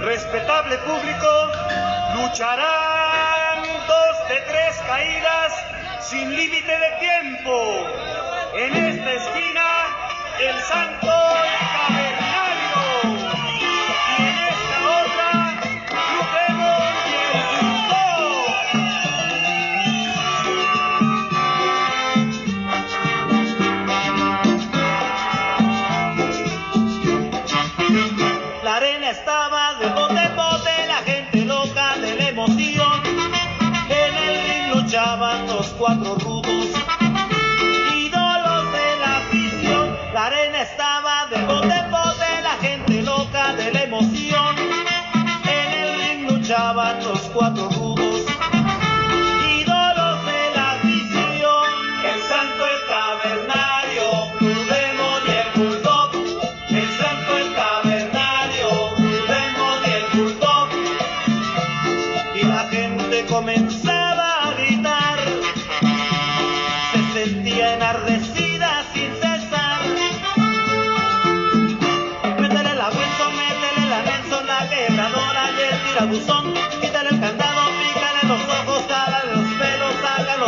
Respetable público, lucharán dos de tres caídas sin límite de tiempo. En esta esquina, el santo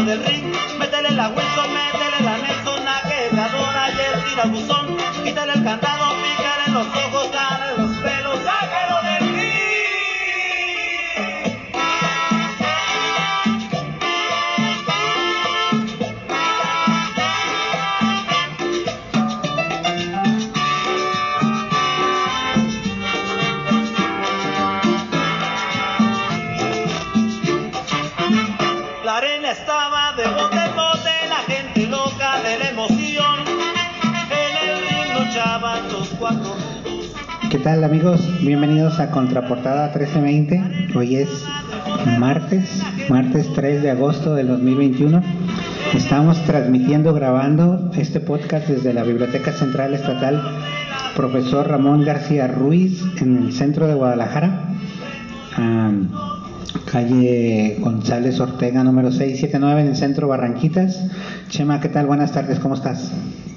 del ring. Métele la Wilson, métele la Nelson, la y el tirabuzón. Quítale el candado, tal amigos? Bienvenidos a Contraportada 1320. Hoy es martes, martes 3 de agosto del 2021. Estamos transmitiendo, grabando este podcast desde la Biblioteca Central Estatal Profesor Ramón García Ruiz en el centro de Guadalajara. Calle González Ortega número 679 en el centro Barranquitas. Chema, ¿qué tal? Buenas tardes, ¿cómo estás?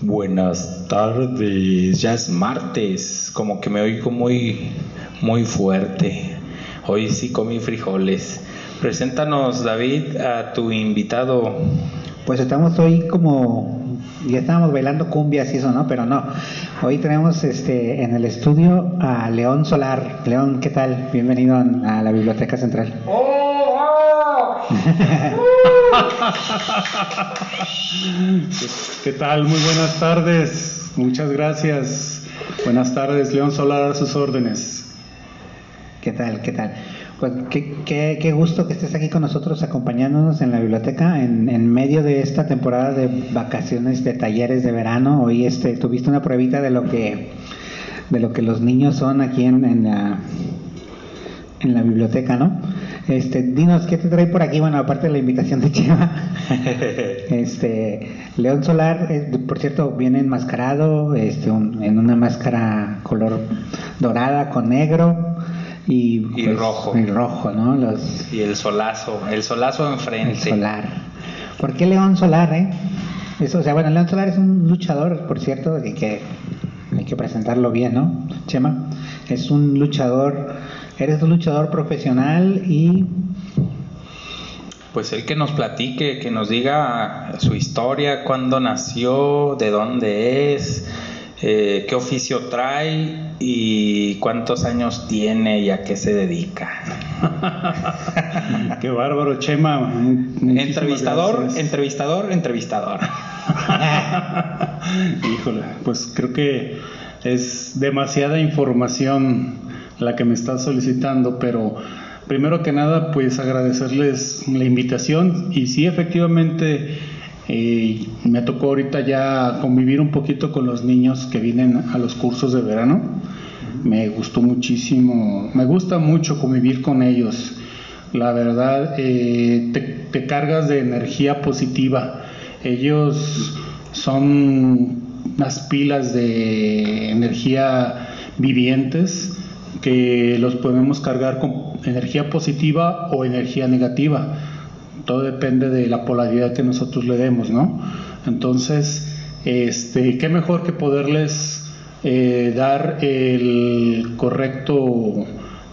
Buenas tardes, ya es martes, como que me oigo muy, muy fuerte. Hoy sí comí frijoles. Preséntanos, David, a tu invitado. Pues estamos hoy como ya estábamos bailando cumbias y eso, ¿no? Pero no. Hoy tenemos este en el estudio a León Solar. León, ¿qué tal? Bienvenido a la Biblioteca Central. ¿Qué tal? Muy buenas tardes. Muchas gracias. Buenas tardes, León Solar, a sus órdenes. ¿Qué tal? ¿Qué tal? Pues qué, qué, qué gusto que estés aquí con nosotros acompañándonos en la biblioteca en, en medio de esta temporada de vacaciones, de talleres de verano. Hoy este tuviste una pruebita de lo que de lo que los niños son aquí en, en la en la biblioteca, ¿no? Este, dinos, ¿qué te trae por aquí? Bueno, aparte de la invitación de Chema, este, León Solar, eh, por cierto, viene enmascarado, este, un- en una máscara color dorada con negro y, pues, Y rojo. y rojo, ¿no? Los, Y el solazo, el solazo el enfrente. solar. ¿Por qué León Solar, eh? Eso, o sea, bueno, León Solar es un luchador, por cierto, que, hay que presentarlo bien, ¿no? Chema, es un luchador, eres un luchador profesional y Pues el que nos platique, que nos diga su historia, cuándo nació, de dónde es, eh, qué oficio trae y cuántos años tiene y a qué se dedica. Qué bárbaro, Chema. Muchísimas Entrevistador, gracias. entrevistador, entrevistador. Híjole, pues creo que es demasiada información la que me estás solicitando, pero primero que nada, pues agradecerles la invitación y sí, efectivamente, eh, me tocó ahorita ya convivir un poquito con los niños que vienen a los cursos de verano. Me gustó muchísimo, me gusta mucho convivir con ellos. La verdad, eh, te, te cargas de energía positiva. Ellos son unas pilas de energía vivientes que los podemos cargar con energía positiva o energía negativa. todo depende de la polaridad que nosotros le demos, ¿no? Entonces, este, qué mejor que poderles eh, dar el correcto,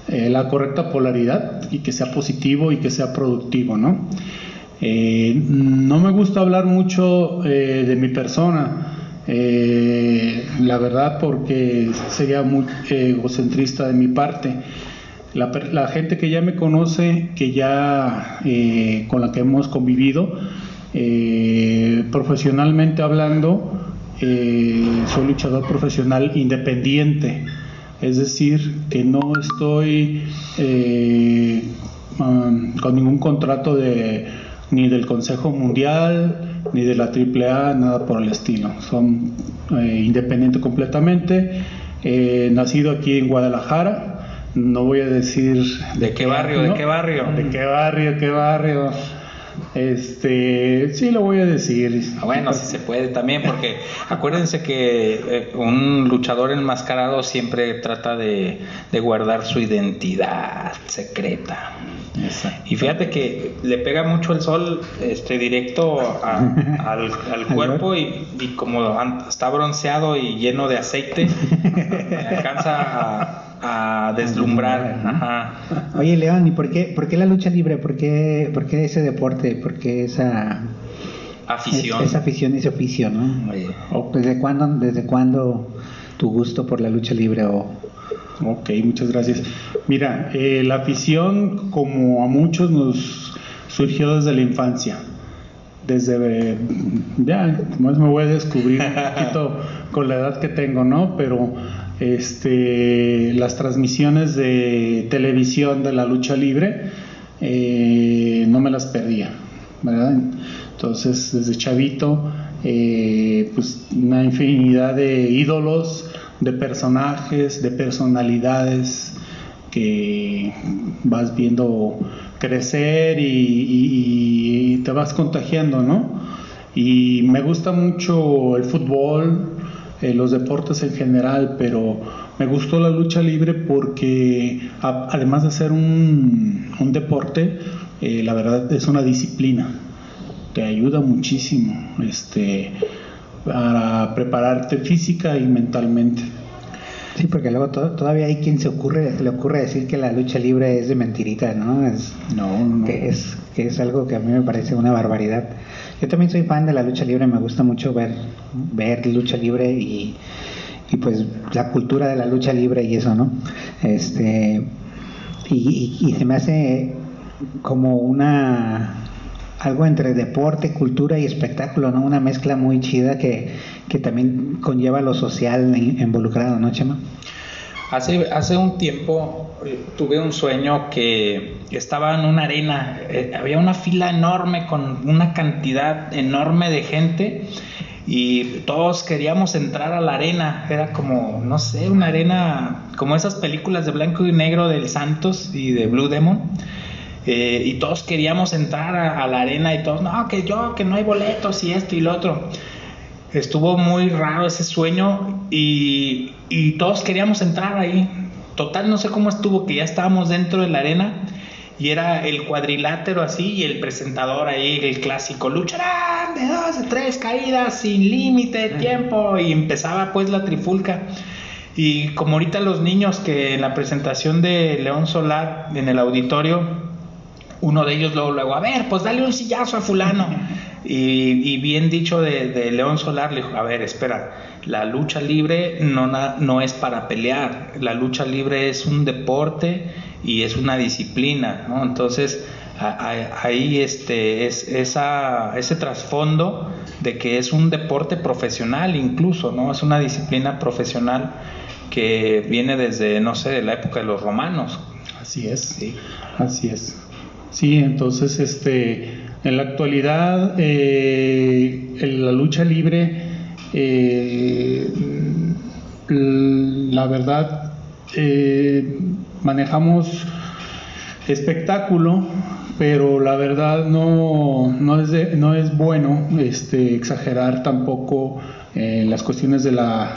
eh, la correcta polaridad y que sea positivo y que sea productivo, ¿no? Eh, no me gusta hablar mucho de mi persona, la verdad porque sería muy egocentrista de mi parte. La, gente que ya me conoce, que ya eh, con la que hemos convivido, eh, profesionalmente hablando, eh, soy luchador profesional independiente, es decir, que no estoy um, con ningún contrato de, ni del Consejo Mundial, ni de la AAA, nada por el estilo. Son independiente completamente. nacido aquí en Guadalajara, no voy a decir de qué barrio, de qué barrio, de qué barrio, qué barrio. Este, sí lo voy a decir. Bueno, si se puede también, porque acuérdense que eh, un luchador enmascarado siempre trata de, guardar su identidad secreta. Y fíjate que le pega mucho el sol este, directo al, cuerpo y, y, como está bronceado y lleno de aceite, alcanza a a deslumbrar. Oye, León, ¿y por qué, por qué la lucha libre? ¿Por qué, por qué ese deporte? ¿Por qué esa afición? esa afición, ese oficio, ¿no? ¿Desde cuándo, desde cuándo tu gusto por la lucha libre? O... Ok, muchas gracias. Mira, eh, la afición, como a muchos, nos surgió desde la infancia. Desde, ya, más me voy a descubrir un poquito con la edad que tengo, ¿no? Pero este, las transmisiones de televisión de la lucha libre, eh, no me las perdía, ¿verdad? Entonces, desde chavito, eh, pues una infinidad de ídolos, de personajes, de personalidades que vas viendo crecer y, y te vas contagiando, ¿no? Y me gusta mucho el fútbol, eh, los deportes en general, pero me gustó la lucha libre porque además de ser un, un deporte, eh, la verdad es una disciplina. Te ayuda muchísimo este, para prepararte física y mentalmente. Sí, porque luego todavía hay quien se ocurre, le ocurre decir que la lucha libre es de mentirita, ¿no? Es, no, no. Que es, que es algo que a mí me parece una barbaridad. Yo también soy fan de la lucha libre, me gusta mucho ver, ver lucha libre y, pues la cultura de la lucha libre y eso, ¿no? Este, y, se me hace como una algo entre deporte, cultura y espectáculo, ¿no? Una mezcla muy chida que, que también conlleva lo social involucrado, ¿no, Chema? Hace, hace un tiempo eh, tuve un sueño que estaba en una arena, eh, había una fila enorme con una cantidad enorme de gente y todos queríamos entrar a la arena, era como, no sé, una arena como esas películas de blanco y negro del Santos y de Blue Demon. Eh, y todos queríamos entrar a, a, la arena y todos, no, que yo, que no hay boletos y esto y lo otro estuvo muy raro ese sueño y, todos queríamos entrar ahí. Total, no sé cómo estuvo, que ya estábamos dentro de la arena y era el cuadrilátero así y el presentador ahí, el clásico, lucharán de dos, de tres caídas sin límite de tiempo y empezaba pues la trifulca. Y como ahorita los niños que en la presentación de León Solar en el auditorio, uno de ellos luego, luego, a ver, pues dale un sillazo a fulano. Y, bien dicho de, León Solar, le dijo, a ver, espera, la lucha libre no, no es para pelear, la lucha libre es un deporte y es una disciplina, ¿no? Entonces, ahí este, es esa, ese trasfondo de que es un deporte profesional incluso, ¿no? Es una disciplina profesional que viene desde, no sé, de la época de los romanos. Así es, sí. Así es. Sí, entonces, este en la actualidad, eh, en la lucha libre, eh, la verdad, eh, manejamos espectáculo, pero la verdad no, no, es, no es bueno este, exagerar tampoco las cuestiones de, la,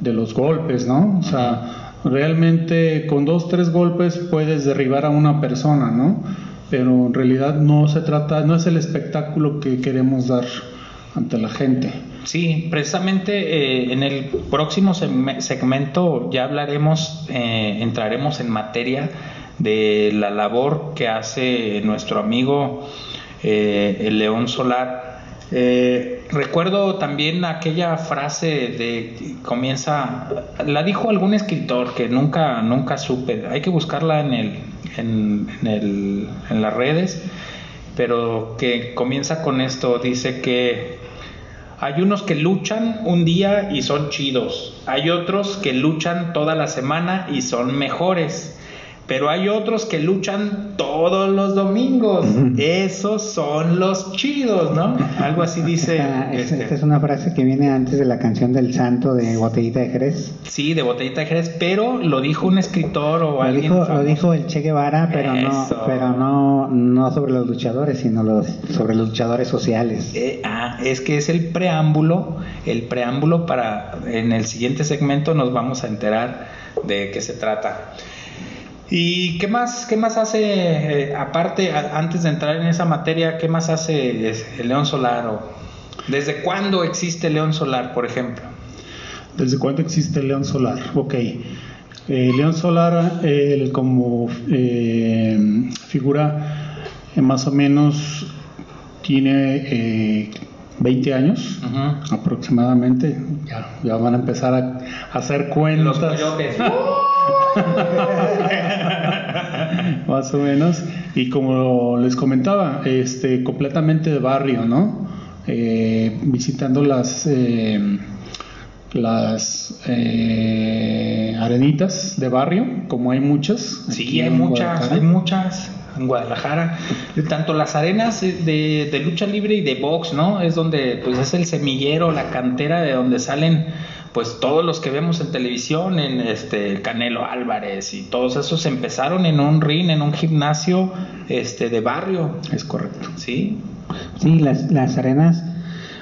de los golpes, ¿no? O sea, realmente con dos, tres golpes puedes derribar a una persona, ¿no? Pero en realidad no se trata, no es el espectáculo que queremos dar ante la gente. Sí, precisamente eh, en el próximo segmento ya hablaremos, eh, entraremos en materia de la labor que hace nuestro amigo eh, el León Solar. Recuerdo también aquella frase de comienza, la dijo algún escritor que nunca, nunca supe, hay que buscarla en, el, en, el, en las redes, pero que comienza con esto, dice que hay unos que luchan un día y son chidos. Hay otros que luchan toda la semana y son mejores. Pero hay otros que luchan todos los domingos. Esos son los chidos, ¿no? Algo así dice. Esta, este. es una frase que viene antes de la canción del santo de Botellita de Jerez. Sí, de Botellita de Jerez, pero lo dijo un escritor o lo alguien. Dijo, lo dijo el Che Guevara, pero no, pero no, no sobre los luchadores, sino los, sobre los luchadores sociales. Eh, ah, es que es el preámbulo, el preámbulo para en el siguiente segmento nos vamos a enterar de qué se trata. ¿Y qué más, qué más hace, eh, aparte, antes de entrar en esa materia, qué más hace el León Solar? O, ¿Desde cuándo existe León Solar, por ejemplo? ¿Desde cuándo existe León Solar? Ok. Eh, León Solar, como eh, figura, más o menos tiene 20 años aproximadamente. Ya, ya, van a empezar a, hacer cuentas. Los Más o menos. Y como les comentaba, este, completamente de barrio, ¿no? Eh, visitando las, eh, las eh, arenitas de barrio, como hay muchas. Sí, hay muchas, hay muchas en Guadalajara, tanto las arenas de, de, lucha libre y de box, ¿no? Es donde pues es el semillero, la cantera de donde salen pues todos los que vemos en televisión, en este Canelo Álvarez y todos esos empezaron en un ring, en un gimnasio este de barrio. Es correcto. Sí. Sí, las, las arenas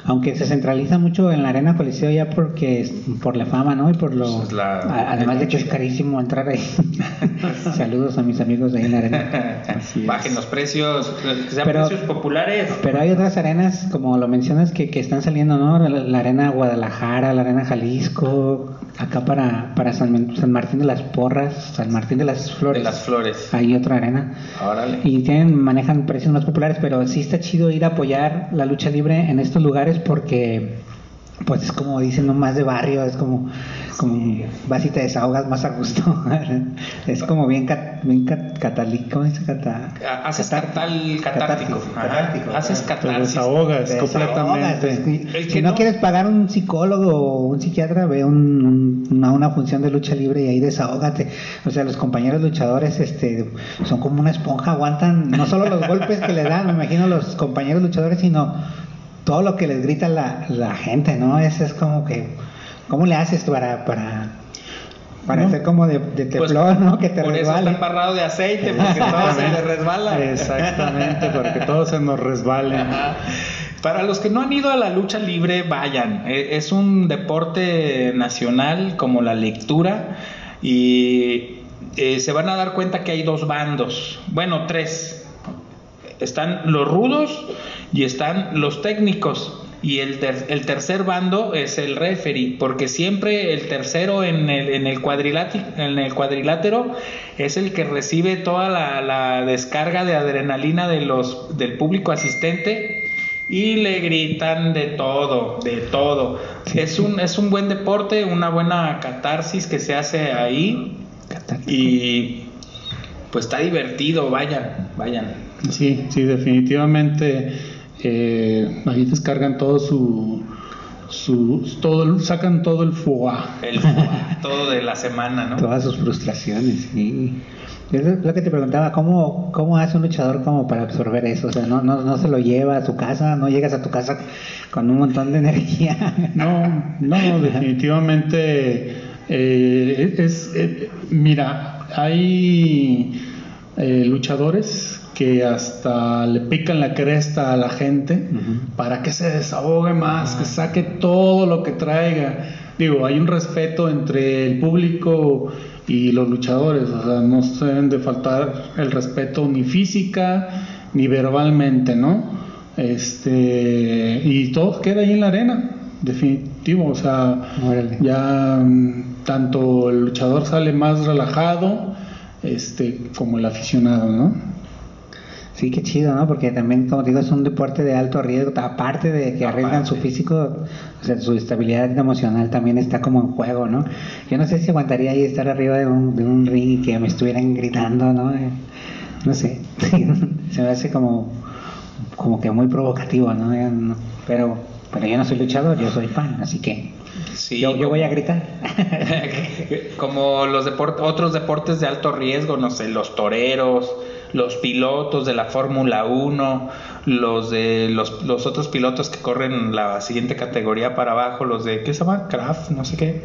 aunque se centraliza mucho en la arena Coliseo ya porque por la fama, ¿no? Y por lo pues además de que es carísimo entrar ahí. Saludos a mis amigos de ahí en la arena. Bajen los precios, que sean precios populares. Pero hay otras arenas, como lo mencionas, que, que están saliendo, ¿no? La, arena Guadalajara, la arena Jalisco, acá para, para San, San, Martín de las Porras, San Martín de las Flores. De las Flores. Hay otra arena. Órale. Y tienen, manejan precios más populares, pero sí está chido ir a apoyar la lucha libre en estos lugares porque pues es como dicen, no más de barrio, es como, como vas y te desahogas más a gusto. es como bien, cat, bien catalí, ¿cómo dice? Cata, Haces catal, catártico. catártico. Haces catarsis. Te desahogas completamente. Pues, si no, quieres pagar un psicólogo o un psiquiatra, ve un, una, una, función de lucha libre y ahí desahógate. O sea, los compañeros luchadores este, son como una esponja, aguantan no solo los golpes que le dan, me imagino los compañeros luchadores, sino todo lo que les grita la, la gente, ¿no? Es, es como que, ¿cómo le haces para, para, para hacer como de, de pues, teflón, ¿no? Que te por eso está embarrado de aceite, porque todo se le resbala. Exactamente, porque todo se nos resbala. Para los que no han ido a la lucha libre, vayan. E, es un deporte nacional como la lectura y eh, se van a dar cuenta que hay dos bandos, bueno, tres. Están los rudos y están los técnicos. Y el, el tercer bando es el referee, porque siempre el tercero en el, en el, en el cuadrilátero es el que recibe toda la, descarga de adrenalina de los, del público asistente y le gritan de todo, de todo. Es un, es un buen deporte, una buena catarsis que se hace ahí. Y pues está divertido, vayan, vayan. Sí, sí, definitivamente eh, ahí descargan todo su, su todo sacan todo el foie. El todo de la semana, ¿no? Todas sus frustraciones, sí. Es lo que te preguntaba, ¿cómo, ¿cómo hace un luchador como para absorber eso? O sea, no, no, no se lo lleva a su casa, no llegas a tu casa con un montón de energía. No, no, definitivamente eh, es, eh, mira, hay eh, luchadores que hasta le pican la cresta a la gente para que se desahogue más, que saque todo lo que traiga. Digo, hay un respeto entre el público y los luchadores, o sea, no se deben de faltar el respeto ni física ni verbalmente, ¿no? Este, y todo queda ahí en la arena, definitivo, o sea, Órale. ya mm, tanto el luchador sale más relajado, este, como el aficionado, ¿no? Sí, qué chido, ¿no? Porque también, como te digo, es un deporte de alto riesgo. Aparte de que arriesgan su físico, o sea, su estabilidad emocional también está como en juego, ¿no? Yo no sé si aguantaría ahí estar arriba de un, de un ring y que me estuvieran gritando, ¿no? Eh, No sé. Se me hace como, como que muy provocativo, ¿no? Pero, pero yo no soy luchador, yo soy fan, así que Sí, yo, yo voy a gritar. como los deport- otros deportes de alto riesgo, no sé, los toreros, los pilotos de la Fórmula 1, los de los, los otros pilotos que corren la siguiente categoría para abajo, los de ¿qué se llama? Craft, no sé qué.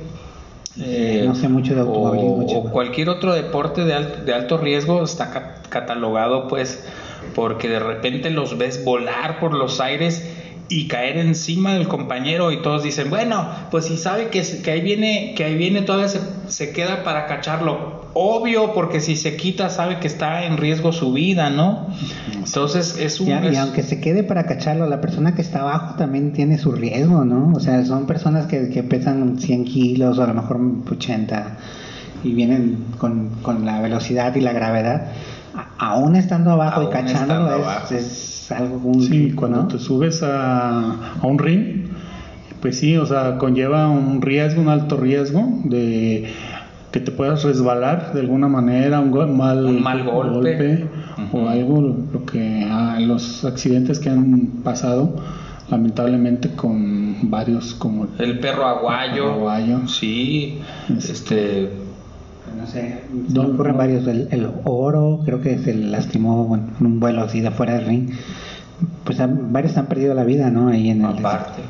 Eh, No sé mucho de o- automovilismo, o, chico. cualquier otro deporte de, al- de alto riesgo está ca- catalogado pues porque de repente los ves volar por los aires y caer encima del compañero y todos dicen, bueno, pues si sabe que, que ahí viene, que ahí viene todavía se, se queda para cacharlo. Obvio, porque si se quita sabe que está en riesgo su vida, ¿no? Entonces es un... Y, a- y aunque se quede para cacharlo, la persona que está abajo también tiene su riesgo, ¿no? O sea, son personas que, que pesan 100 kilos o a lo mejor 80 y vienen con, con la velocidad y la gravedad. A- aún estando abajo Aún y cachándolo es, abajo. es algo muy... Sí, cuando ¿no? te subes a, a un ring, pues sí, o sea, conlleva un riesgo, un alto riesgo de que te puedas resbalar de alguna manera, un go- mal, Un mal golpe. o algo, lo que ah, los accidentes que han pasado, lamentablemente con varios como el perro aguayo. Aguayo. Sí, Este- este... No sé, se No, me ocurren no. varios. El, el oro, creo que se lastimó bueno, en un vuelo así de afuera del ring. Pues han- varios han perdido la vida, ¿no? Ahí en el... Aparte.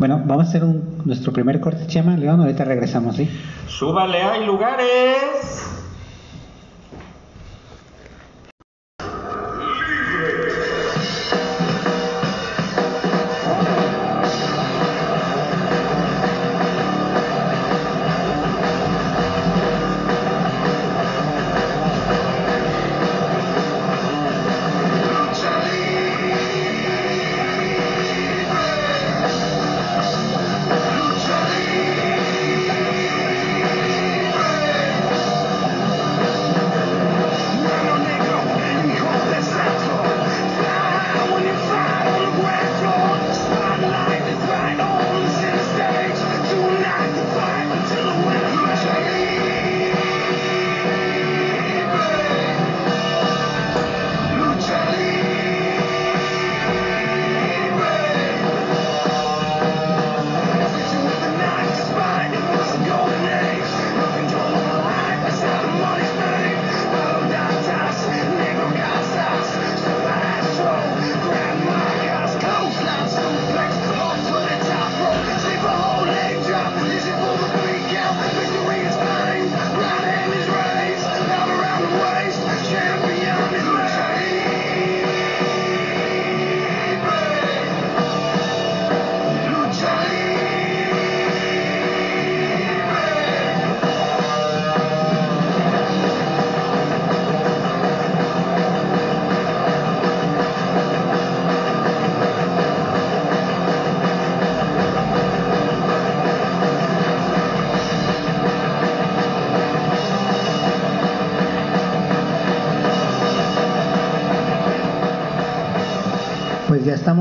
Bueno, vamos a hacer un, nuestro primer corte, Chema, León, ahorita regresamos, ¿sí? Súbale, hay lugares.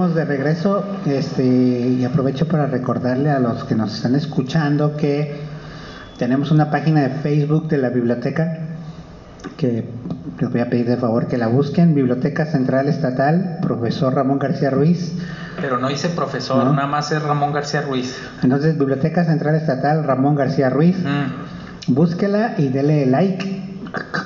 Estamos de regreso este, y aprovecho para recordarle a los que nos están escuchando que tenemos una página de Facebook de la biblioteca que les voy a pedir de favor que la busquen, Biblioteca Central Estatal, profesor Ramón García Ruiz. Pero no dice profesor, No. nada más es Ramón García Ruiz. Entonces, Biblioteca Central Estatal Ramón García Ruiz, Mm. búsquela y dele like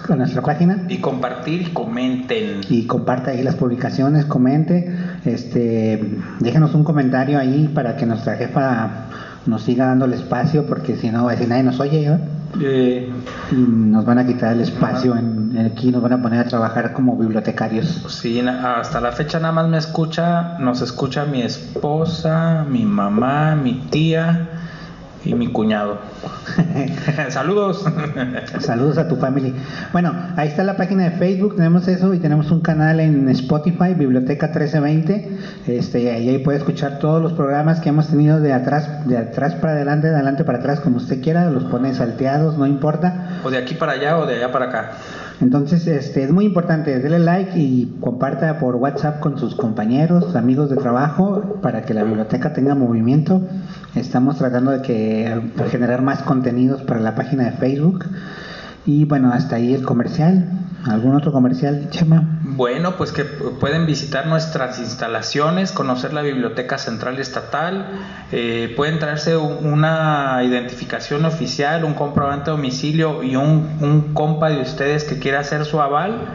a nuestra página. Y compartir y comenten. y comparta ahí las publicaciones, comente, este, déjenos un comentario ahí para que nuestra jefa nos siga dando el espacio, porque si no va a decir nadie nos oye, ¿eh? Eh, y nos van a quitar el espacio en, en aquí, nos van a poner a trabajar como bibliotecarios. sí, hasta la fecha nada más me escucha, nos escucha mi esposa, mi mamá, mi tía y mi cuñado. Saludos. Saludos a tu familia. Bueno, ahí está la página de Facebook, tenemos eso y tenemos un canal en Spotify, Biblioteca 1320. Este, y ahí puede escuchar todos los programas que hemos tenido de atrás, de atrás para adelante, de adelante para atrás, como usted quiera, los pone salteados, no importa. O de aquí para allá o de allá para acá. Entonces, este, es muy importante, dele like y comparta por WhatsApp con sus compañeros, amigos de trabajo, para que la biblioteca tenga movimiento. Estamos tratando de que generar más contenidos para la página de Facebook. Y bueno, hasta ahí el comercial. ¿Algún otro comercial, Chema? Bueno, pues que pueden visitar nuestras instalaciones, conocer la Biblioteca Central Estatal, eh, pueden traerse una identificación oficial, un comprobante de domicilio y un, un compa de ustedes que quiera hacer su aval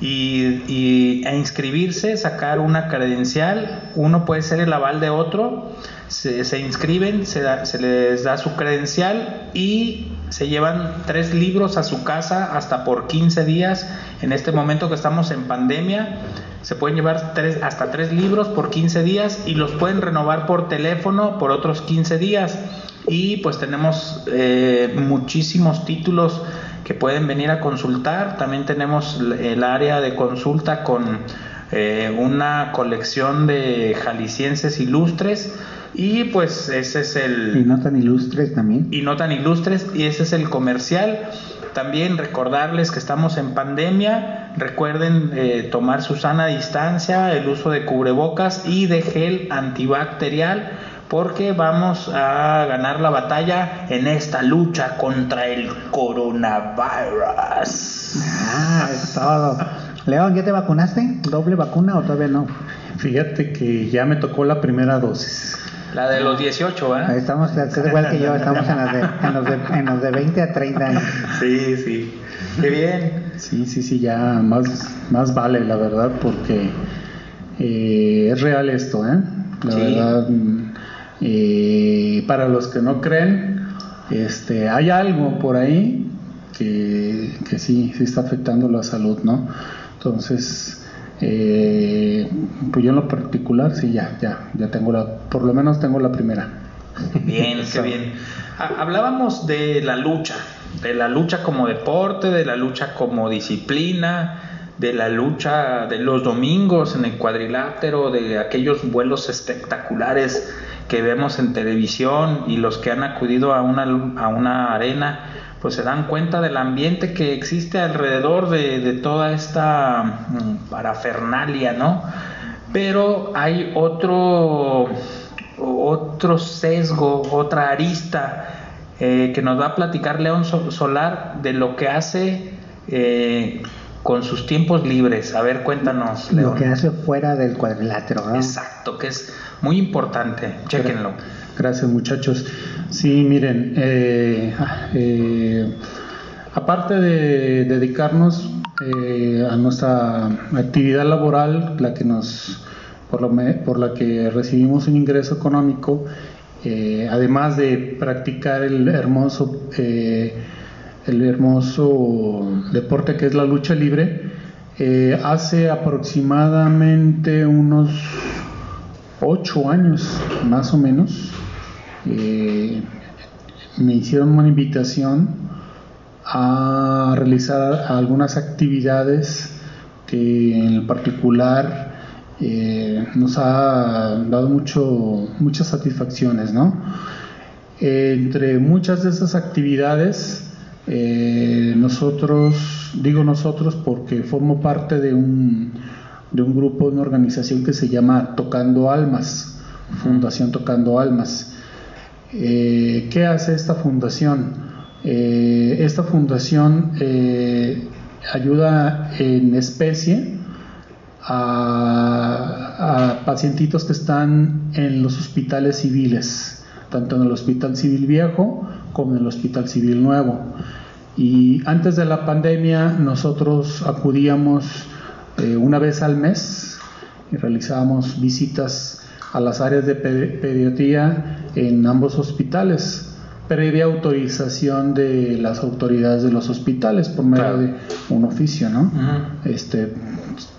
y, e inscribirse, sacar una credencial, uno puede ser el aval de otro, se, inscriben, se, se les da su credencial y se llevan tres libros a su casa hasta por 15 días. En este momento que estamos en pandemia, se pueden llevar tres, hasta tres libros por 15 días y los pueden renovar por teléfono por otros 15 días. Y pues tenemos eh, muchísimos títulos que pueden venir a consultar. También tenemos el área de consulta con eh, una colección de jaliscienses ilustres y pues ese es el... Y no tan ilustres también. Y no tan ilustres y ese es el comercial. También recordarles que estamos en pandemia, recuerden eh, tomar su sana distancia, el uso de cubrebocas y de gel antibacterial porque vamos a ganar la batalla en esta lucha contra el coronavirus. Ah, es todo. León, ¿ya te vacunaste? ¿Doble vacuna o todavía no? Fíjate que ya me tocó la primera dosis. La de los 18, ¿eh? Estamos, es igual que yo, estamos en, los de, en, los de, en los de 20 a 30 años. Sí, sí. Qué bien. Sí, sí, sí, ya más, más vale, la verdad, porque eh, es real esto, ¿eh? La verdad, eh, para los que no creen, este, hay algo por ahí que, que sí, sí está afectando la salud, ¿no? Entonces, eh, pues yo en lo particular, sí, ya, ya, ya tengo la, por lo menos tengo la primera. Bien, qué bien. Hablábamos de la lucha, de la lucha como deporte, de la lucha como disciplina, de la lucha de los domingos en el cuadrilátero, de aquellos vuelos espectaculares que vemos en televisión y los que han acudido a una, a una arena pues se dan cuenta del ambiente que existe alrededor de, toda esta mm, parafernalia, ¿no? Pero hay otro, otro sesgo, otra arista eh, que nos va a platicar León Solar de lo que hace eh, con sus tiempos libres. A ver, cuéntanos, León. Lo que hace fuera del cuadrilátero, ¿no? Exacto, que es muy importante. Chequenlo. Gracias, muchachos. Sí, miren, eh, eh, aparte de dedicarnos eh, a nuestra actividad laboral, la que nos, por, por la que recibimos un ingreso económico, además de practicar el hermoso, el hermoso deporte que es la lucha libre, hace aproximadamente unos ocho años, más o menos, eh, me hicieron una invitación a realizar algunas actividades que en particular eh, nos ha dado mucho, muchas satisfacciones. ¿no? entre muchas de esas actividades, eh, nosotros, digo nosotros porque formo parte de un, de un grupo, una organización que se llama Tocando Almas, Fundación Tocando Almas. Eh, ¿Qué hace esta fundación? Eh, esta fundación eh, ayuda en especie a, a, pacientitos que están en los hospitales civiles, tanto en el Hospital Civil Viejo como en el Hospital Civil Nuevo. Y antes de la pandemia nosotros acudíamos una vez al mes y realizábamos visitas a las áreas de pediatría en ambos hospitales, previa autorización de las autoridades de los hospitales por medio de un oficio, ¿no? Este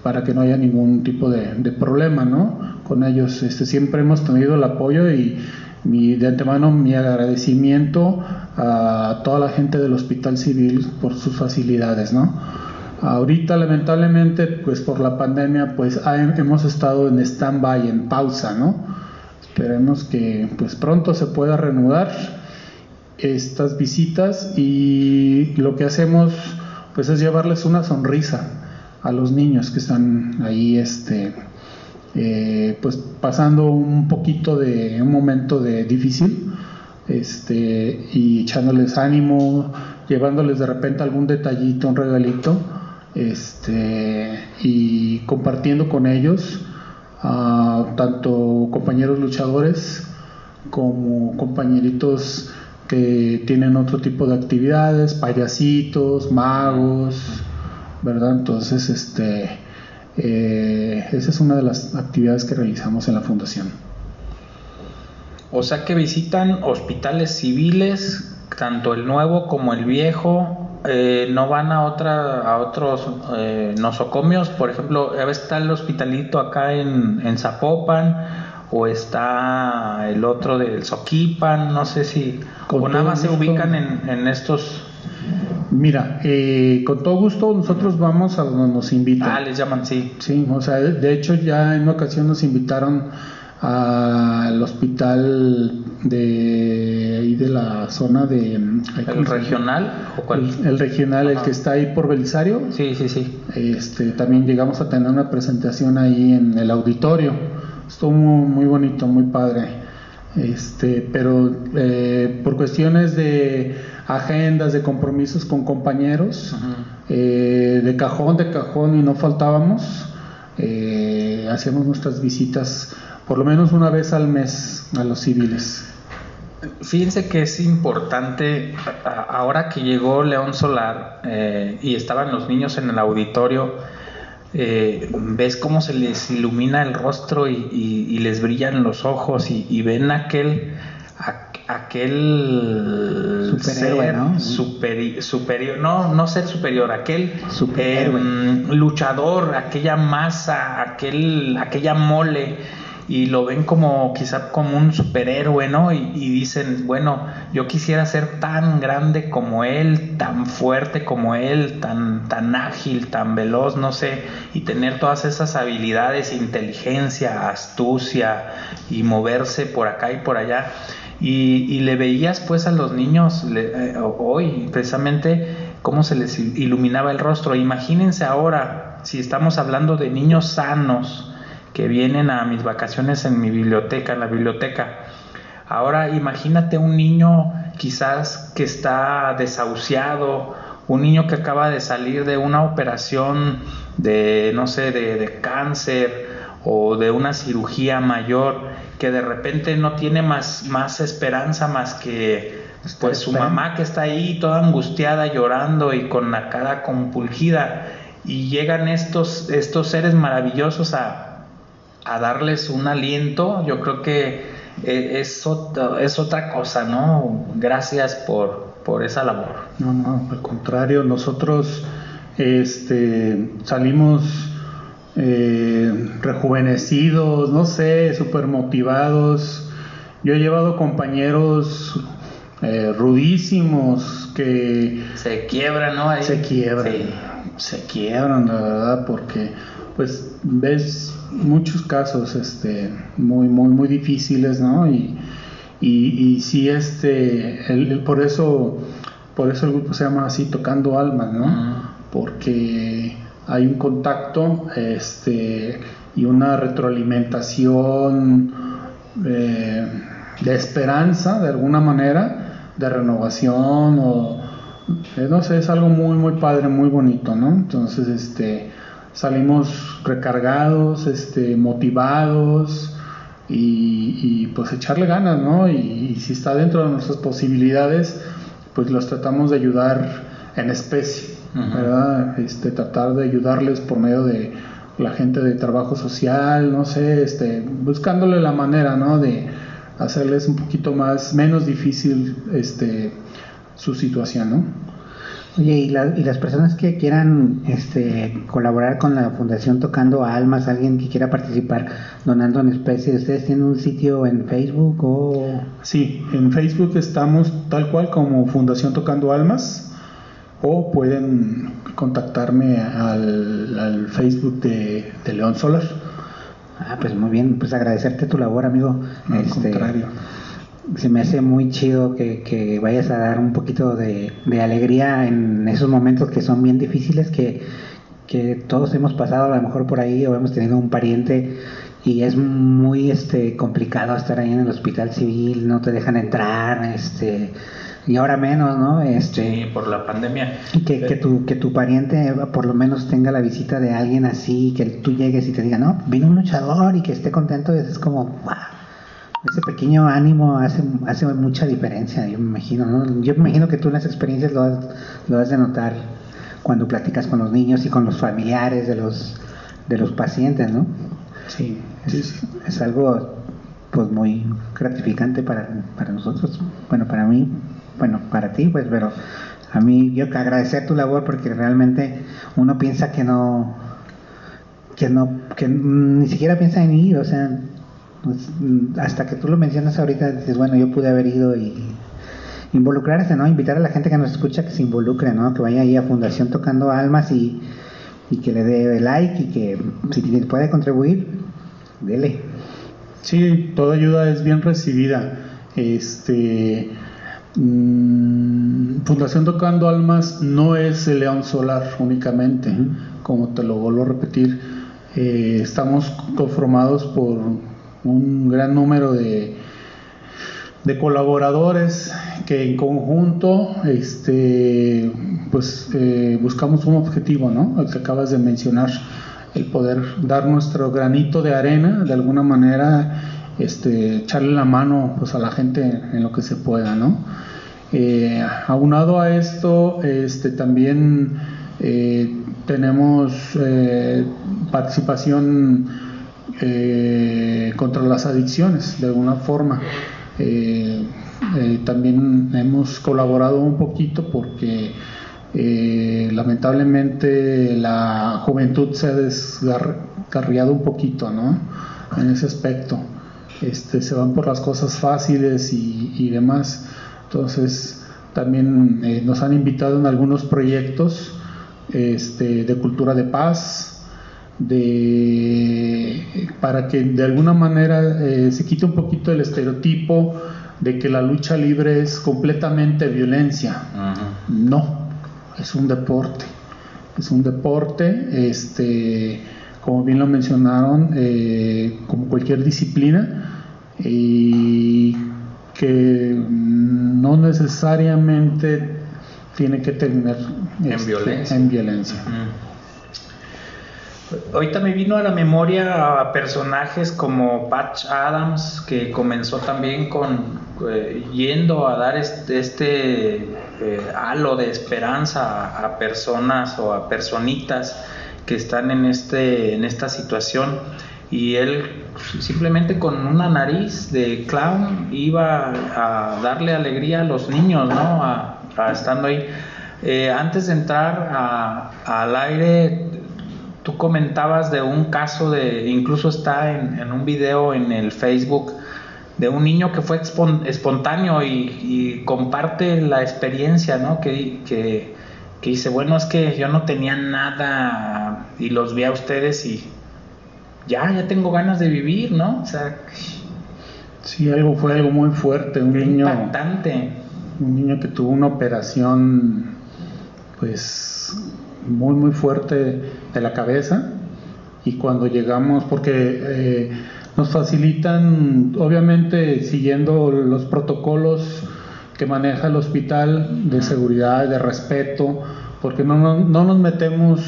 para que no haya ningún tipo de, problema, ¿no? Con ellos, este, siempre hemos tenido el apoyo y, mi, de antemano mi agradecimiento a toda la gente del Hospital Civil por sus facilidades, ¿no? Ahorita lamentablemente, pues por la pandemia, pues hemos estado en stand-by, en pausa, ¿no? Esperemos que pues pronto se pueda reanudar estas visitas y lo que hacemos pues es llevarles una sonrisa a los niños que están ahí este eh, pues pasando un poquito de un momento de difícil este y echándoles ánimo llevándoles de repente algún detallito un regalito este y compartiendo con ellos tanto compañeros luchadores como compañeritos que tienen otro tipo de actividades, payasitos, magos, ¿verdad? Entonces, este, eh, esa es una de las actividades que realizamos en la fundación. O sea que visitan hospitales civiles, tanto el nuevo como el viejo, eh, no van a otra a otros eh, nosocomios, por ejemplo, está el hospitalito acá en, en Zapopan o está el otro del Soquipan, no sé si o nada más se ubican en, en estos Mira, eh, con todo gusto nosotros vamos a donde nos invitan. Ah, les llaman, sí. Sí, o sea, de hecho ya en una ocasión nos invitaron al hospital de ahí de la zona de el regional o cuál? El, regional el que está ahí por Belisario. Sí sí sí. Este también llegamos a tener una presentación ahí en el auditorio. Estuvo muy, muy bonito muy padre. Este pero eh, por cuestiones de agendas de compromisos con compañeros eh, de cajón de cajón y no faltábamos eh, hacíamos nuestras visitas por lo menos una vez al mes a los civiles. Fíjense que es importante, ahora que llegó León Solar eh, y estaban los niños en el auditorio, eh, ves cómo se les ilumina el rostro y, les brillan los ojos y, ven aquel, aquel superhéroe, ¿no? superior, no, no ser superior, aquel em, luchador, aquella masa, aquel, aquella mole y lo ven como quizá como un superhéroe, ¿no? Y, dicen, bueno, yo quisiera ser tan grande como él, tan fuerte como él, tan, tan ágil, tan veloz, no sé, y tener todas esas habilidades, inteligencia, astucia y moverse por acá y por allá. Y, le veías pues a los niños eh, hoy precisamente cómo se les iluminaba el rostro. Imagínense ahora, si estamos hablando de niños sanos, que vienen a mis vacaciones en mi biblioteca, en la biblioteca. Ahora imagínate un niño quizás que está desahuciado, un niño que acaba de salir de una operación de, no sé, de, cáncer o de una cirugía mayor, que de repente no tiene más, más esperanza más que pues su mamá que está ahí toda angustiada, llorando y con la cara compulgida. Y llegan estos, estos seres maravillosos a, a darles un aliento, yo creo que eh, es, es otra cosa, ¿no? Gracias por, por esa labor. No, no, al contrario, nosotros este, salimos eh, rejuvenecidos, no sé, súper motivados. Yo he llevado compañeros eh, rudísimos que... Se quiebran, ¿no? Se quiebran. Se quiebran, la verdad, porque pues ves muchos casos este, muy, muy, muy difíciles, ¿no? Y, y, sí, este, el, por, eso, por eso el grupo se llama así, Tocando Almas, ¿no? Porque hay un contacto este, y una retroalimentación eh, de esperanza, de alguna manera, de renovación o eh, no sé, es algo muy, muy padre, muy bonito, ¿no? Entonces, este, salimos recargados, este, motivados y, pues echarle ganas, ¿no? Y, si está dentro de nuestras posibilidades, pues los tratamos de ayudar en especie, ¿verdad? Este, tratar de ayudarles por medio de la gente de trabajo social, no sé, este, buscándole la manera, ¿no? De hacerles un poquito más, menos difícil, este, su situación, ¿no? Oye, ¿y, las personas que quieran este, colaborar con la Fundación Tocando Almas, alguien que quiera participar donando en especie, ¿ustedes tienen un sitio en Facebook o...? Sí, en Facebook estamos tal cual como Fundación Tocando Almas o pueden contactarme al, Facebook de, León Solar. Ah, pues muy bien, pues agradecerte tu labor, amigo. Al este, contrario se me hace muy chido que, vayas a dar un poquito de, alegría en esos momentos que son bien difíciles, que, todos hemos pasado a lo mejor por ahí o hemos tenido un pariente y es muy este complicado estar ahí en el hospital civil, no te dejan entrar, este y ahora menos, ¿no? Este, sí, por la pandemia. Que, que, tu, que tu pariente por lo menos tenga la visita de alguien así, que tú llegues y te diga, no, vino un luchador y que esté contento, y es como, wow ese pequeño ánimo hace, hace mucha diferencia, yo me imagino, ¿no? Yo me imagino que tú en las experiencias lo has, lo has de notar cuando platicas con los niños y con los familiares de los, de los pacientes, ¿no? Sí, es, es algo pues muy gratificante para, para nosotros, bueno, para mí, bueno, para ti, pues, pero a mí yo que agradecer tu labor porque realmente uno piensa que no, que no, que ni siquiera piensa en ir, o sea, pues, mm, hasta que tú lo mencionas ahorita, dices, bueno, yo pude haber ido y involucrarse, ¿no? Invitar a la gente que nos escucha que se involucre, ¿no? Que vaya ahí a Fundación Tocando Almas y, que le dé like y que si puede contribuir, dele. Sí, toda ayuda es bien recibida. Este mm, Fundación Tocando Almas no es el León Solar únicamente, como te lo vuelvo a repetir. Eh, estamos conformados por un gran número de, de colaboradores que en conjunto este, pues, eh, buscamos un objetivo, ¿no? El que acabas de mencionar, el poder dar nuestro granito de arena, de alguna manera, este, echarle la mano pues, a la gente en lo que se pueda, ¿no? Eh, aunado a esto, este, también eh, tenemos participación eh, contra las adicciones de alguna forma. Eh, eh, también hemos colaborado un poquito porque lamentablemente la juventud se ha descarriado un poquito ¿no? en ese aspecto. Este, se van por las cosas fáciles y, y demás. Entonces también nos han invitado en algunos proyectos este, de cultura de paz, de, para que de alguna manera eh, se quite un poquito el estereotipo de que la lucha libre es completamente violencia. No, es un deporte. Es un deporte, este, como bien lo mencionaron, eh, como cualquier disciplina, y que no necesariamente tiene que terminar en este, violencia. En violencia. Ahorita me vino a la memoria a personajes como Patch Adams, que comenzó también con eh, yendo a dar este, este eh, halo de esperanza a, personas o a personitas que están en, este, en esta situación. Y él simplemente con una nariz de clown iba a darle alegría a los niños, ¿no? A, estando ahí. Eh, antes de entrar al aire, Tú comentabas de un caso de, incluso está en, un video en el Facebook, de un niño que fue espontáneo y, comparte la experiencia, ¿no? Que, que, dice, bueno, es que yo no tenía nada y los vi a ustedes y ya, ya tengo ganas de vivir, ¿no? O sea... Sí, algo fue algo muy fuerte, un niño... Impactante. Un niño que tuvo una operación, pues muy muy fuerte de la cabeza. Y cuando llegamos, porque eh, nos facilitan, obviamente siguiendo los protocolos que maneja el hospital de seguridad, de respeto, porque no, no, nos metemos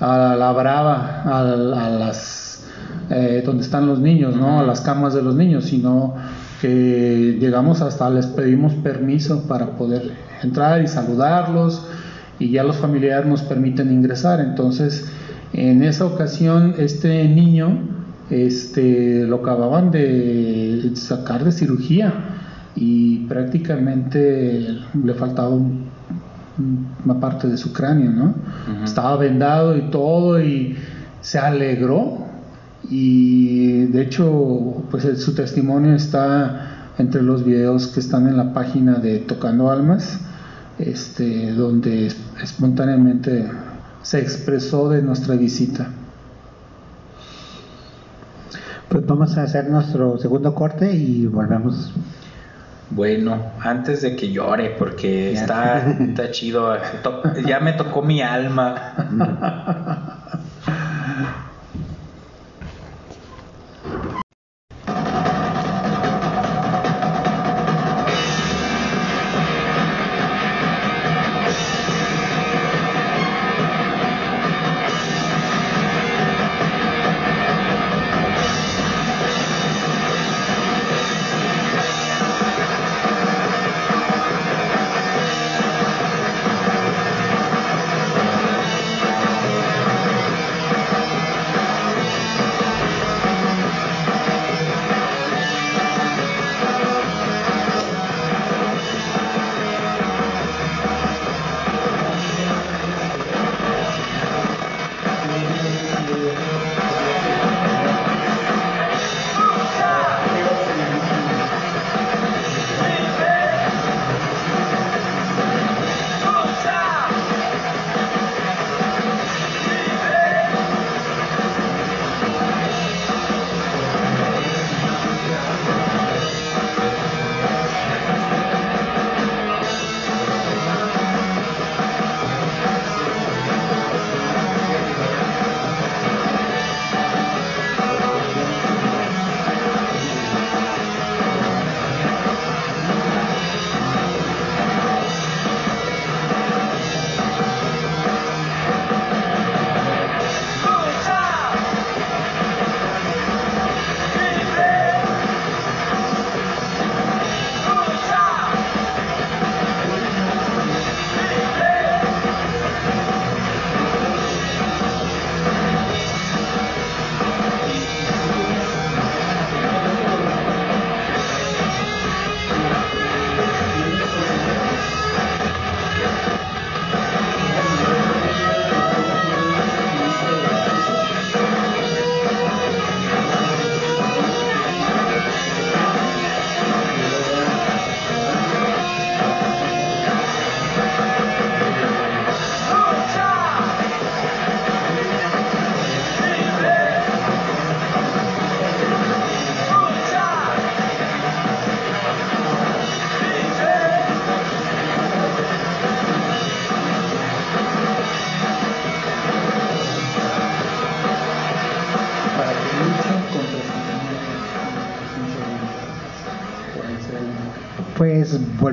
a la brava, a, las eh, donde están los niños, ¿no? a las camas de los niños, sino que llegamos hasta les pedimos permiso para poder entrar y saludarlos y ya los familiares nos permiten ingresar. Entonces, en esa ocasión, este niño este, lo acababan de sacar de cirugía y prácticamente le faltaba una parte de su cráneo, ¿no? Estaba vendado y todo y se alegró y de hecho pues su testimonio está entre los videos que están en la página de Tocando Almas, este, donde espontáneamente se expresó de nuestra visita. Pues vamos a hacer nuestro segundo corte y volvemos. Bueno, antes de que llore, porque está, está chido, ya me tocó mi alma.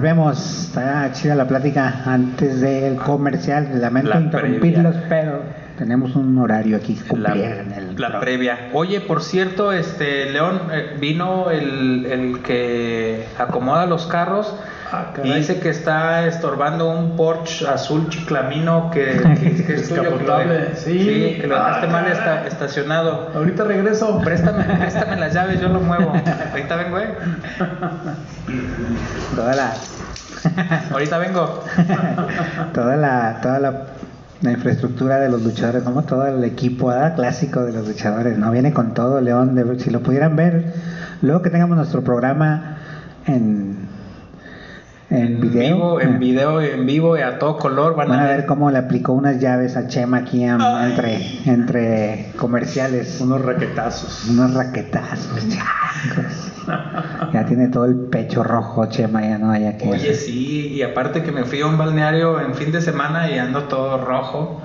volvemos. Está chida la plática antes del comercial. Lamento interrumpirlos, pero tenemos un horario aquí la, la previa. Oye, por cierto, este León eh, vino el, el que acomoda los carros Ah, y dice que está estorbando un Porsche azul chiclamino que, que, es tuyo, que lo, sí. que lo dejaste mal estacionado. Ahorita regreso. Préstame, préstame las llaves, yo lo muevo. Ahorita vengo, eh. Toda la... Ahorita vengo. toda la, toda la, infraestructura de los luchadores, como todo el equipo clásico de los luchadores, no viene con todo, León. De, si lo pudieran ver, luego que tengamos nuestro programa en en video. en video, en vivo y a todo color. Van, a, ver. cómo le aplicó unas llaves a Chema aquí entre, entre comerciales. Unos raquetazos. Unos raquetazos. ya tiene todo el pecho rojo, Chema, ya no haya que. Oye, sí, y aparte que me fui a un balneario en fin de semana y ando todo rojo.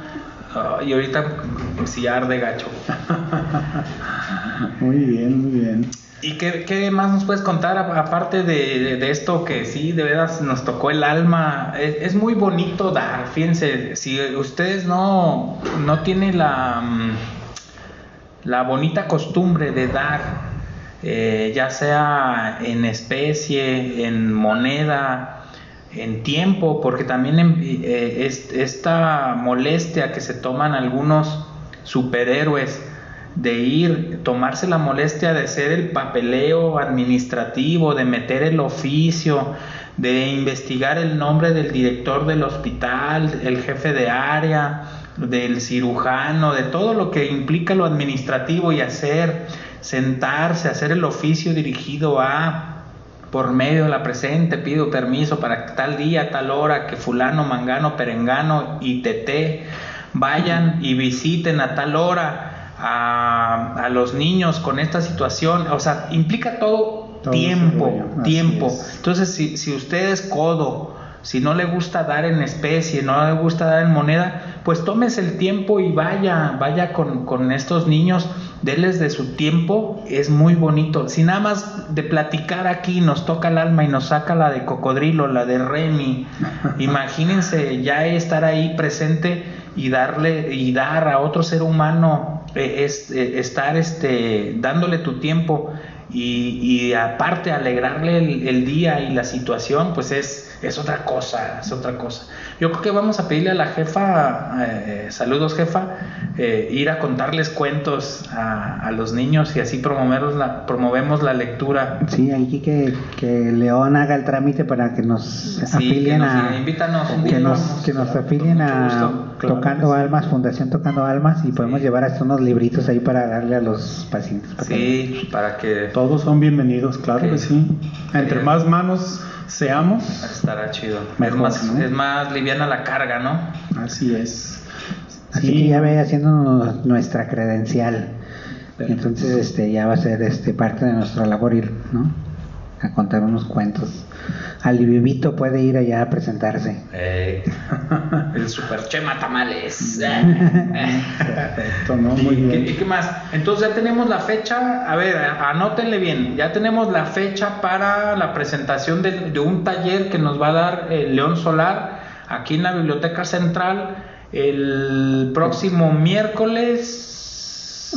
y ahorita sí arde gacho. muy bien, muy bien. ¿Y qué, más nos puedes contar aparte de, esto que sí, de veras nos tocó el alma? Es, muy bonito dar, fíjense, si ustedes no, no tienen la, mm, la bonita costumbre de dar, eh, ya sea en especie, en moneda, en tiempo, porque también eh, esta molestia que se toman algunos superhéroes, de ir, tomarse la molestia de hacer el papeleo administrativo, de meter el oficio, de investigar el nombre del director del hospital, el jefe de área, del cirujano, de todo lo que implica lo administrativo y hacer, sentarse, hacer el oficio dirigido a por medio de la presente pido permiso para tal día, tal hora, que fulano, mangano, perengano y tete vayan y visiten a tal hora a, a los niños con esta situación. O sea, implica todo, tiempo, tiempo. Entonces, si, si usted es codo, si no le gusta dar en especie, no le gusta dar en moneda, pues tómese el tiempo y vaya, vaya con, con estos niños deles de su tiempo, es muy bonito. Si nada más de platicar aquí nos toca el alma y nos saca la de cocodrilo, la de Remy, imagínense ya estar ahí presente y darle y dar a otro ser humano es, eh, estar este dándole tu tiempo y, y aparte alegrarle el, el día y la situación, pues es es otra cosa, es otra cosa. Yo creo que vamos a pedirle a la jefa, eh, saludos jefa, eh, ir a contarles cuentos a, a, los niños y así promovemos la, promovemos la lectura. Sí, aquí que, que León haga el trámite para que nos Sí, afilien que nos, a... invítanos un Que día, nos, vamos, que nos claro, afilien a Tocando. Almas, Fundación Tocando Almas, y podemos llevar hasta unos libritos ahí para darle a los pacientes. para que- Sí, para que Todos son bienvenidos, claro que sí. Entre más manos seamos, estará chido. Mejor, es, más, ¿no? es más liviana la carga, ¿no? así es. Así Sí. que ya ve haciendo nuestra credencial. Perfecto. Entonces este ya va a ser este parte de nuestra labor ir, ¿no? A contar unos cuentos. Alivivito puede ir allá a presentarse. el super chema tamales. Perfecto, ¿no? Muy ¿Y qué, bien. y qué más? Entonces ya tenemos la fecha, a ver, anótenle bien, ya tenemos la fecha para la presentación de, de un taller que nos va a dar el León Solar aquí en la Biblioteca Central el próximo miércoles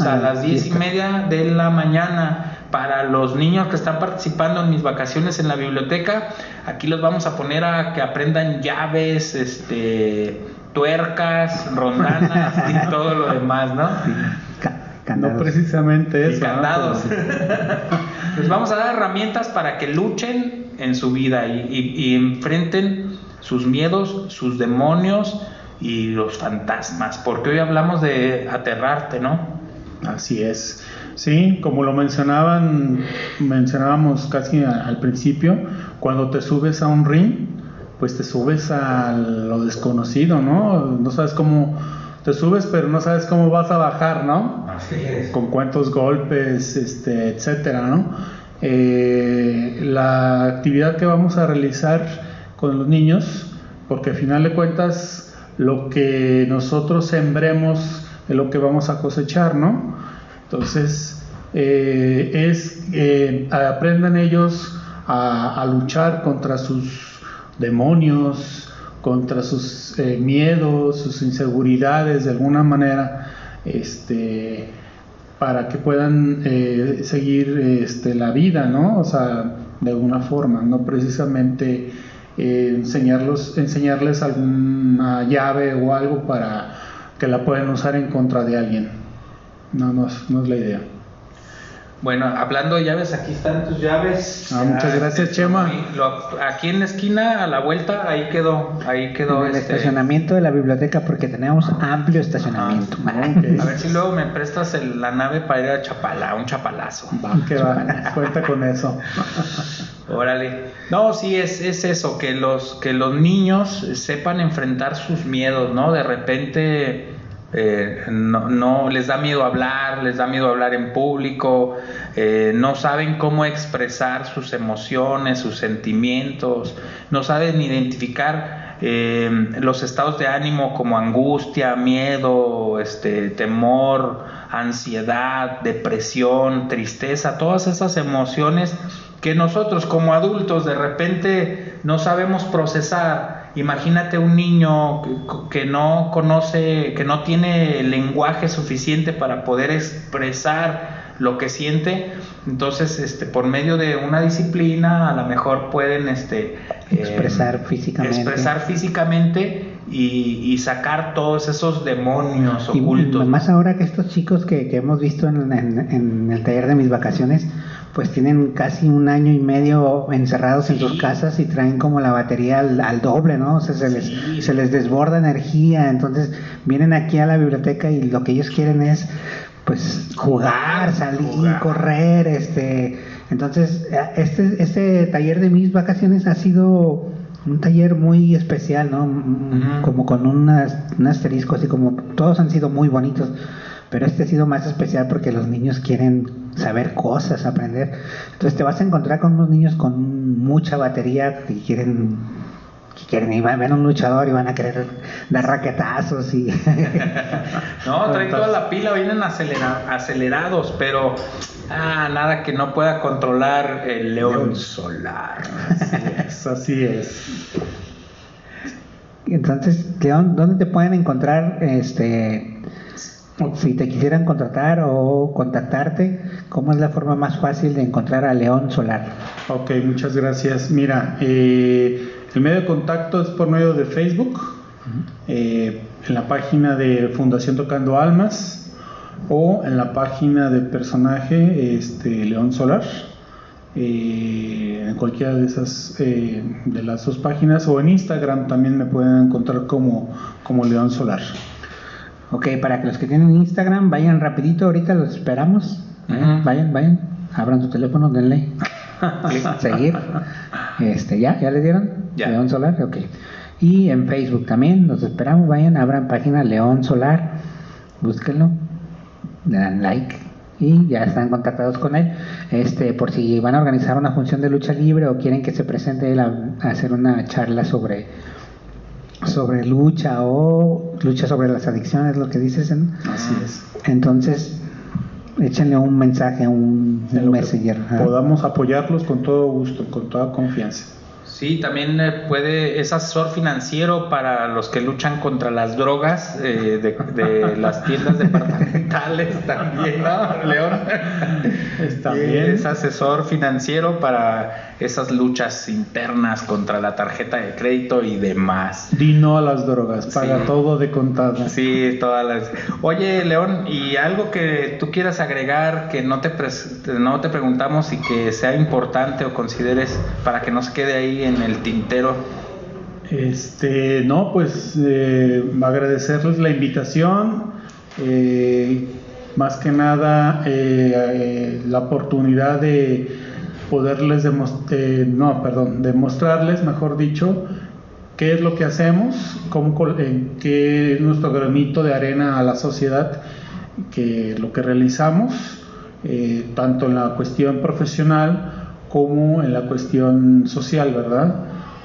a Ah, las diez y media de la mañana para los niños que están participando en mis vacaciones en la biblioteca. Aquí los vamos a poner a que aprendan llaves, este, tuercas, rondanas y todo lo demás, ¿no? Ca- No candados. precisamente Y eso. ¿no? candados. Les vamos a dar herramientas para que luchen en su vida y, y- y enfrenten sus miedos, sus demonios y los fantasmas, porque hoy hablamos de aterrarte, ¿no? Así es. Sí, como lo mencionaban, mencionábamos casi al principio, cuando te subes a un ring, pues te subes a lo desconocido, ¿no? No sabes cómo te subes, pero no sabes cómo vas a bajar, ¿no? Así es. Con cuántos golpes, este, etcétera, ¿no? Eh, la actividad que vamos a realizar con los niños, porque al final de cuentas lo que nosotros sembremos es lo que vamos a cosechar, ¿no? Entonces, eh, es, eh, aprendan ellos a, luchar contra sus demonios, contra sus eh, miedos, sus inseguridades de alguna manera, este, para que puedan eh, seguir este, la vida, ¿no? O sea, de alguna forma, no precisamente eh, enseñarlos, enseñarles alguna llave o algo para que la puedan usar en contra de alguien. No, no es, no es la idea. Bueno, hablando de llaves, aquí están tus llaves. Ah, muchas gracias, este, Chema. lo- aquí en la esquina, a la vuelta, ahí quedó, ahí quedó en el este- estacionamiento de la biblioteca porque tenemos amplio estacionamiento. Ah. A ver si luego me prestas el- la nave para ir a Chapala, un chapalazo. Va, que va, cuenta con eso. Órale. No, sí, es, es eso, que los, que los niños sepan enfrentar sus miedos, ¿no? De repente eh, no, les da miedo hablar, les da miedo hablar en público, eh, no saben cómo expresar sus emociones, sus sentimientos, no saben identificar eh, los estados de ánimo como angustia, miedo, este, temor, ansiedad, depresión, tristeza, todas esas emociones que nosotros como adultos de repente no sabemos procesar. Imagínate un niño que, que no conoce, que no tiene lenguaje suficiente para poder expresar lo que siente, entonces este por medio de una disciplina a lo mejor pueden este eh, Expresar físicamente. expresar físicamente y, y sacar todos esos demonios Y ocultos. más ahora que estos chicos que, que hemos visto en, en- en el taller de mis vacaciones, pues tienen casi un año y medio encerrados en sus casas y traen como la batería al, doble, ¿no? O sea, se les, se les desborda energía, entonces vienen aquí a la biblioteca y lo que ellos quieren es pues jugar, salir, correr, este, entonces este, este taller de mis vacaciones ha sido un taller muy especial, ¿no? Como con un asterisco, así como todos han sido muy bonitos, pero este ha sido más especial porque los niños quieren saber cosas, aprender. Entonces te vas a encontrar con unos niños con mucha batería que quieren que quieren ir a ver un luchador y van a querer dar raquetazos y no traen toda la pila vienen acelerados pero ah, nada que no pueda controlar el león, solar así es, así es. entonces León dónde te pueden encontrar este si te quisieran contratar o contactarte, ¿cómo es la forma más fácil de encontrar a León Solar? Ok, muchas gracias. Mira, eh, el medio de contacto es por medio de Facebook, eh, en la página de Fundación Tocando Almas o en la página del personaje este, León Solar. Eh, en cualquiera de esas de las dos páginas o en Instagram también me pueden encontrar como, como León Solar. Ok, para que los que tienen Instagram vayan rapidito, ahorita los esperamos. Vayan, vayan, abran su teléfono, denle seguir. Este, ¿ya? ¿Ya le dieron? León Solar, ok. Y en Facebook también, los esperamos, vayan, abran página León Solar, búsquenlo, le dan like y ya están contactados con él. Este, por si van a organizar una función de lucha libre o quieren que se presente él a hacer una charla sobre sobre lucha o lucha sobre las adicciones, lo que dices. en Así es. Entonces, échenle un mensaje, un, un messenger. Podamos apoyarlos con todo gusto, con toda confianza. Sí, también eh, puede, es asesor financiero para los que luchan contra las drogas eh, de, las tiendas departamentales también, ¿no, León? También es asesor financiero para esas luchas internas contra la tarjeta de crédito y demás. Di no a las drogas, paga todo de contado. Sí, todas las... Oye, León, ¿y algo que tú quieras agregar que no te, no te preguntamos y que sea importante o consideres para que no se quede ahí en el tintero? Este, no, pues eh, agradecerles la invitación, eh, más que nada eh, la oportunidad de poderles demostrar, no, perdón, demostrarles, mejor dicho, qué es lo que hacemos, cómo, qué es nuestro granito de arena a la sociedad, que lo que realizamos, tanto en la cuestión profesional, como en la cuestión social, ¿verdad?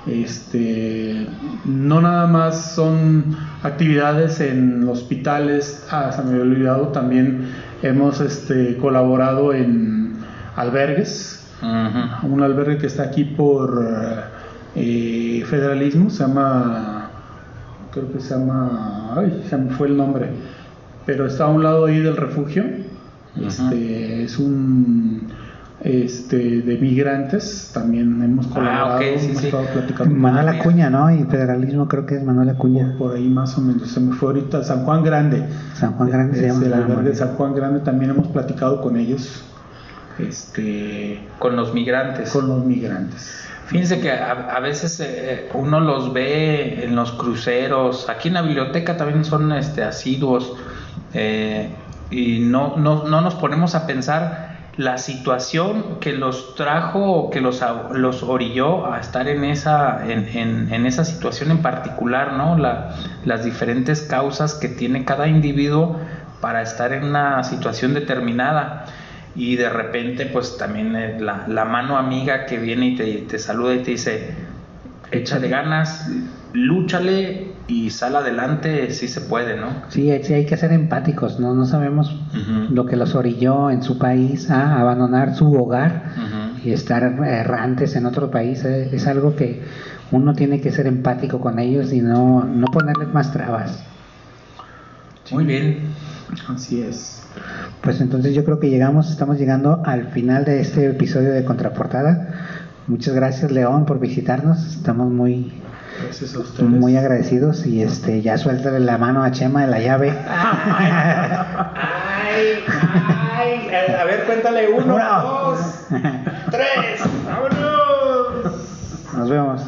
Este, no nada más son actividades en hospitales, ah, se me había olvidado, también hemos este, colaborado en albergues, un albergue que está aquí por eh, federalismo, se llama, creo que se llama, ay, se me fue el nombre, pero está a un lado ahí del refugio, este, es un este, de migrantes, también hemos ah, colaborado, hemos estado platicando. Manuel Acuña, ¿no? Y federalismo creo que es Manuel Acuña. Por, ahí más o menos, se me fue ahorita San Juan Grande. San Juan Grande se llama. El albergue de San Juan Grande también hemos platicado con ellos. Este, con los migrantes. Con los migrantes. Fíjense que a, veces eh, uno los ve en los cruceros, aquí en la biblioteca también son este, asiduos eh, y no, no, no nos ponemos a pensar la situación que los trajo o que los, los orilló a estar en esa, en, en, esa situación en particular, ¿no? La, las diferentes causas que tiene cada individuo para estar en una situación determinada. Y de repente, pues también eh, la, la mano amiga que viene y te, te saluda y te dice, échale ganas, lúchale y sal adelante si se puede, ¿no? Sí, sí hay que ser empáticos, ¿no? No sabemos lo que los orilló en su país a abandonar su hogar y estar errantes en otro país. Eh, es algo que uno tiene que ser empático con ellos y no, no ponerles más trabas. Muy bien. Así es. Pues entonces yo creo que llegamos, estamos llegando al final de este episodio de Contraportada. Muchas gracias León por visitarnos. Estamos muy Gracias a ustedes. Muy agradecidos y este ya suéltale la mano a Chema de la llave. ay, ay, a ver, cuéntale uno, dos, tres, vámonos. Nos vemos.